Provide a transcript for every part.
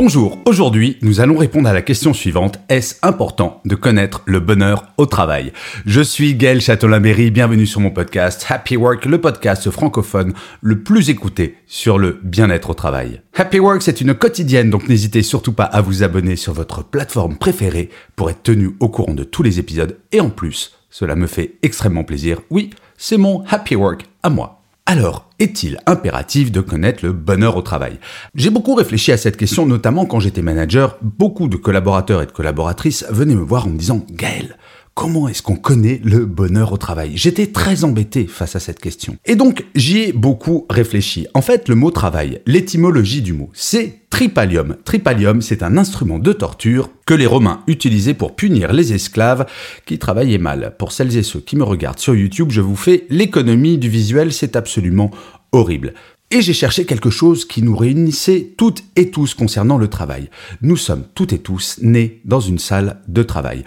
Bonjour, aujourd'hui nous allons répondre à la question suivante. Est-ce important de connaître le bonheur au travail? Je suis Gaël Châtelain-Berry, bienvenue sur mon podcast Happy Work, le podcast francophone le plus écouté sur le bien-être au travail. Happy Work c'est une quotidienne, donc n'hésitez surtout pas à vous abonner sur votre plateforme préférée pour être tenu au courant de tous les épisodes et en plus, cela me fait extrêmement plaisir. Oui, c'est mon Happy Work à moi. Alors, est-il impératif de connaître le bonheur au travail? J'ai beaucoup réfléchi à cette question, notamment quand j'étais manager. Beaucoup de collaborateurs et de collaboratrices venaient me voir en me disant Gaël, comment est-ce qu'on connaît le bonheur au travail? J'étais très embêté face à cette question. Et donc, j'y ai beaucoup réfléchi. En fait, le mot travail, l'étymologie du mot, c'est tripalium. Tripalium, c'est un instrument de torture que les Romains utilisaient pour punir les esclaves qui travaillaient mal. Pour celles et ceux qui me regardent sur YouTube, je vous fais l'économie du visuel, c'est absolument horrible. Et j'ai cherché quelque chose qui nous réunissait toutes et tous concernant le travail. Nous sommes toutes et tous nés dans une salle de travail.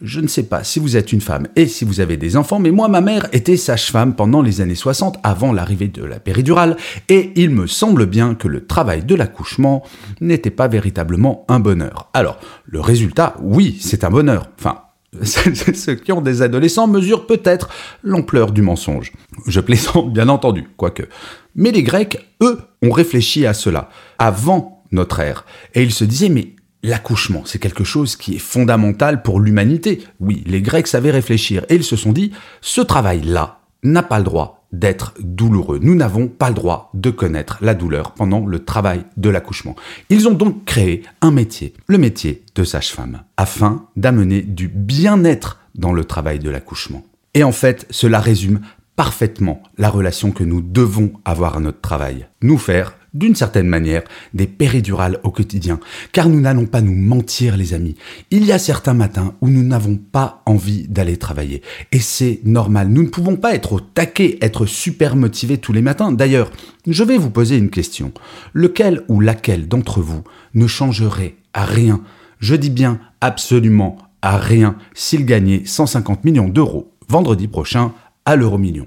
Je ne sais pas si vous êtes une femme et si vous avez des enfants, mais moi, ma mère était sage-femme pendant les années 60, avant l'arrivée de la péridurale, et il me semble bien que le travail de l'accouchement n'était pas véritablement un bonheur. Alors, le résultat, oui, c'est un bonheur. Enfin, ceux qui ont des adolescents mesurent peut-être l'ampleur du mensonge. Je plaisante, bien entendu, quoique. Mais les Grecs, eux, ont réfléchi à cela, avant notre ère. Et ils se disaient, mais L'accouchement, c'est quelque chose qui est fondamental pour l'humanité. Oui, les Grecs savaient réfléchir et ils se sont dit, ce travail-là n'a pas le droit d'être douloureux. Nous n'avons pas le droit de connaître la douleur pendant le travail de l'accouchement. Ils ont donc créé un métier, le métier de sage-femme, afin d'amener du bien-être dans le travail de l'accouchement. Et en fait, cela résume parfaitement la relation que nous devons avoir à notre travail. Nous faire d'une certaine manière, des péridurales au quotidien. Car nous n'allons pas nous mentir, les amis. Il y a certains matins où nous n'avons pas envie d'aller travailler. Et c'est normal. Nous ne pouvons pas être au taquet, être super motivés tous les matins. D'ailleurs, je vais vous poser une question. Lequel ou laquelle d'entre vous ne changerait à rien Je dis bien absolument à rien s'il gagnait 150 millions d'euros vendredi prochain à l'euro million?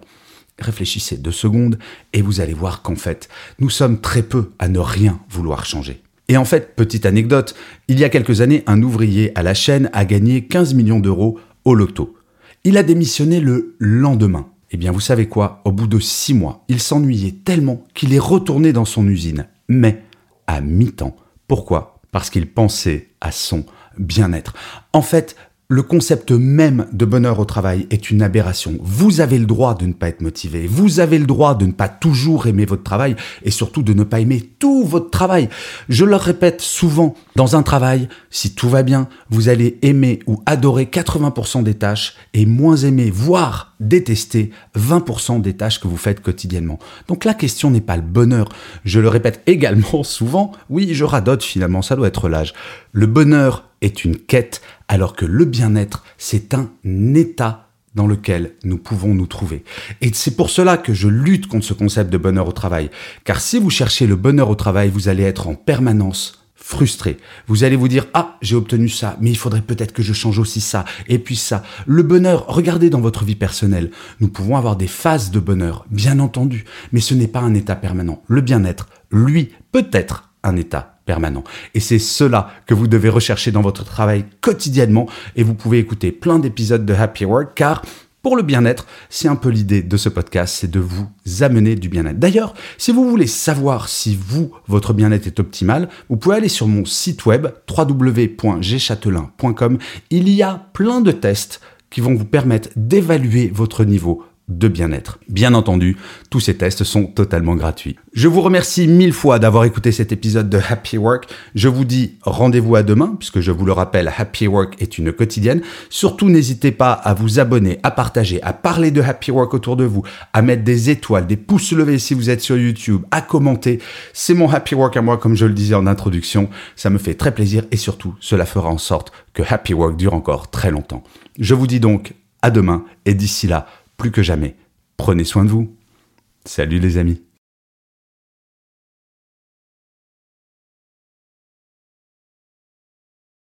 Réfléchissez deux secondes et vous allez voir qu'en fait, nous sommes très peu à ne rien vouloir changer. Et en fait, petite anecdote, il y a quelques années, un ouvrier à la chaîne a gagné 15 millions d'euros au loto. Il a démissionné le lendemain. Eh bien, vous savez quoi? Au bout de six mois, il s'ennuyait tellement qu'il est retourné dans son usine, mais à mi-temps. Pourquoi? Parce qu'il pensait à son bien-être. En fait, le concept même de bonheur au travail est une aberration. Vous avez le droit de ne pas être motivé, vous avez le droit de ne pas toujours aimer votre travail et surtout de ne pas aimer tout votre travail. Je le répète souvent, dans un travail, si tout va bien, vous allez aimer ou adorer 80% des tâches et moins aimer, voire détester 20% des tâches que vous faites quotidiennement. Donc la question n'est pas le bonheur. Je le répète également souvent, oui, je radote finalement, ça doit être l'âge. Le bonheur est une quête, alors que le bien-être, c'est un état dans lequel nous pouvons nous trouver. Et c'est pour cela que je lutte contre ce concept de bonheur au travail. Car si vous cherchez le bonheur au travail, vous allez être en permanence frustré. Vous allez vous dire, ah, j'ai obtenu ça, mais il faudrait peut-être que je change aussi ça, et puis ça. Le bonheur, regardez dans votre vie personnelle. Nous pouvons avoir des phases de bonheur, bien entendu, mais ce n'est pas un état permanent. Le bien-être, lui, peut être un état Et c'est cela que vous devez rechercher dans votre travail quotidiennement. Et vous pouvez écouter plein d'épisodes de Happy Work car pour le bien-être, c'est un peu l'idée de ce podcast, c'est de vous amener du bien-être. D'ailleurs, si vous voulez savoir si vous, votre bien-être est optimal, vous pouvez aller sur mon site web www.gchatelain.com. Il y a plein de tests qui vont vous permettre d'évaluer votre niveau de bien-être. Bien entendu, tous ces tests sont totalement gratuits. Je vous remercie mille fois d'avoir écouté cet épisode de Happy Work. Je vous dis rendez-vous à demain, puisque je vous le rappelle, Happy Work est une quotidienne. Surtout, n'hésitez pas à vous abonner, à partager, à parler de Happy Work autour de vous, à mettre des étoiles, des pouces levés si vous êtes sur YouTube, à commenter. C'est mon Happy Work à moi, comme je le disais en introduction. Ça me fait très plaisir et surtout, cela fera en sorte que Happy Work dure encore très longtemps. Je vous dis donc à demain et d'ici là, plus que jamais, prenez soin de vous. Salut les amis.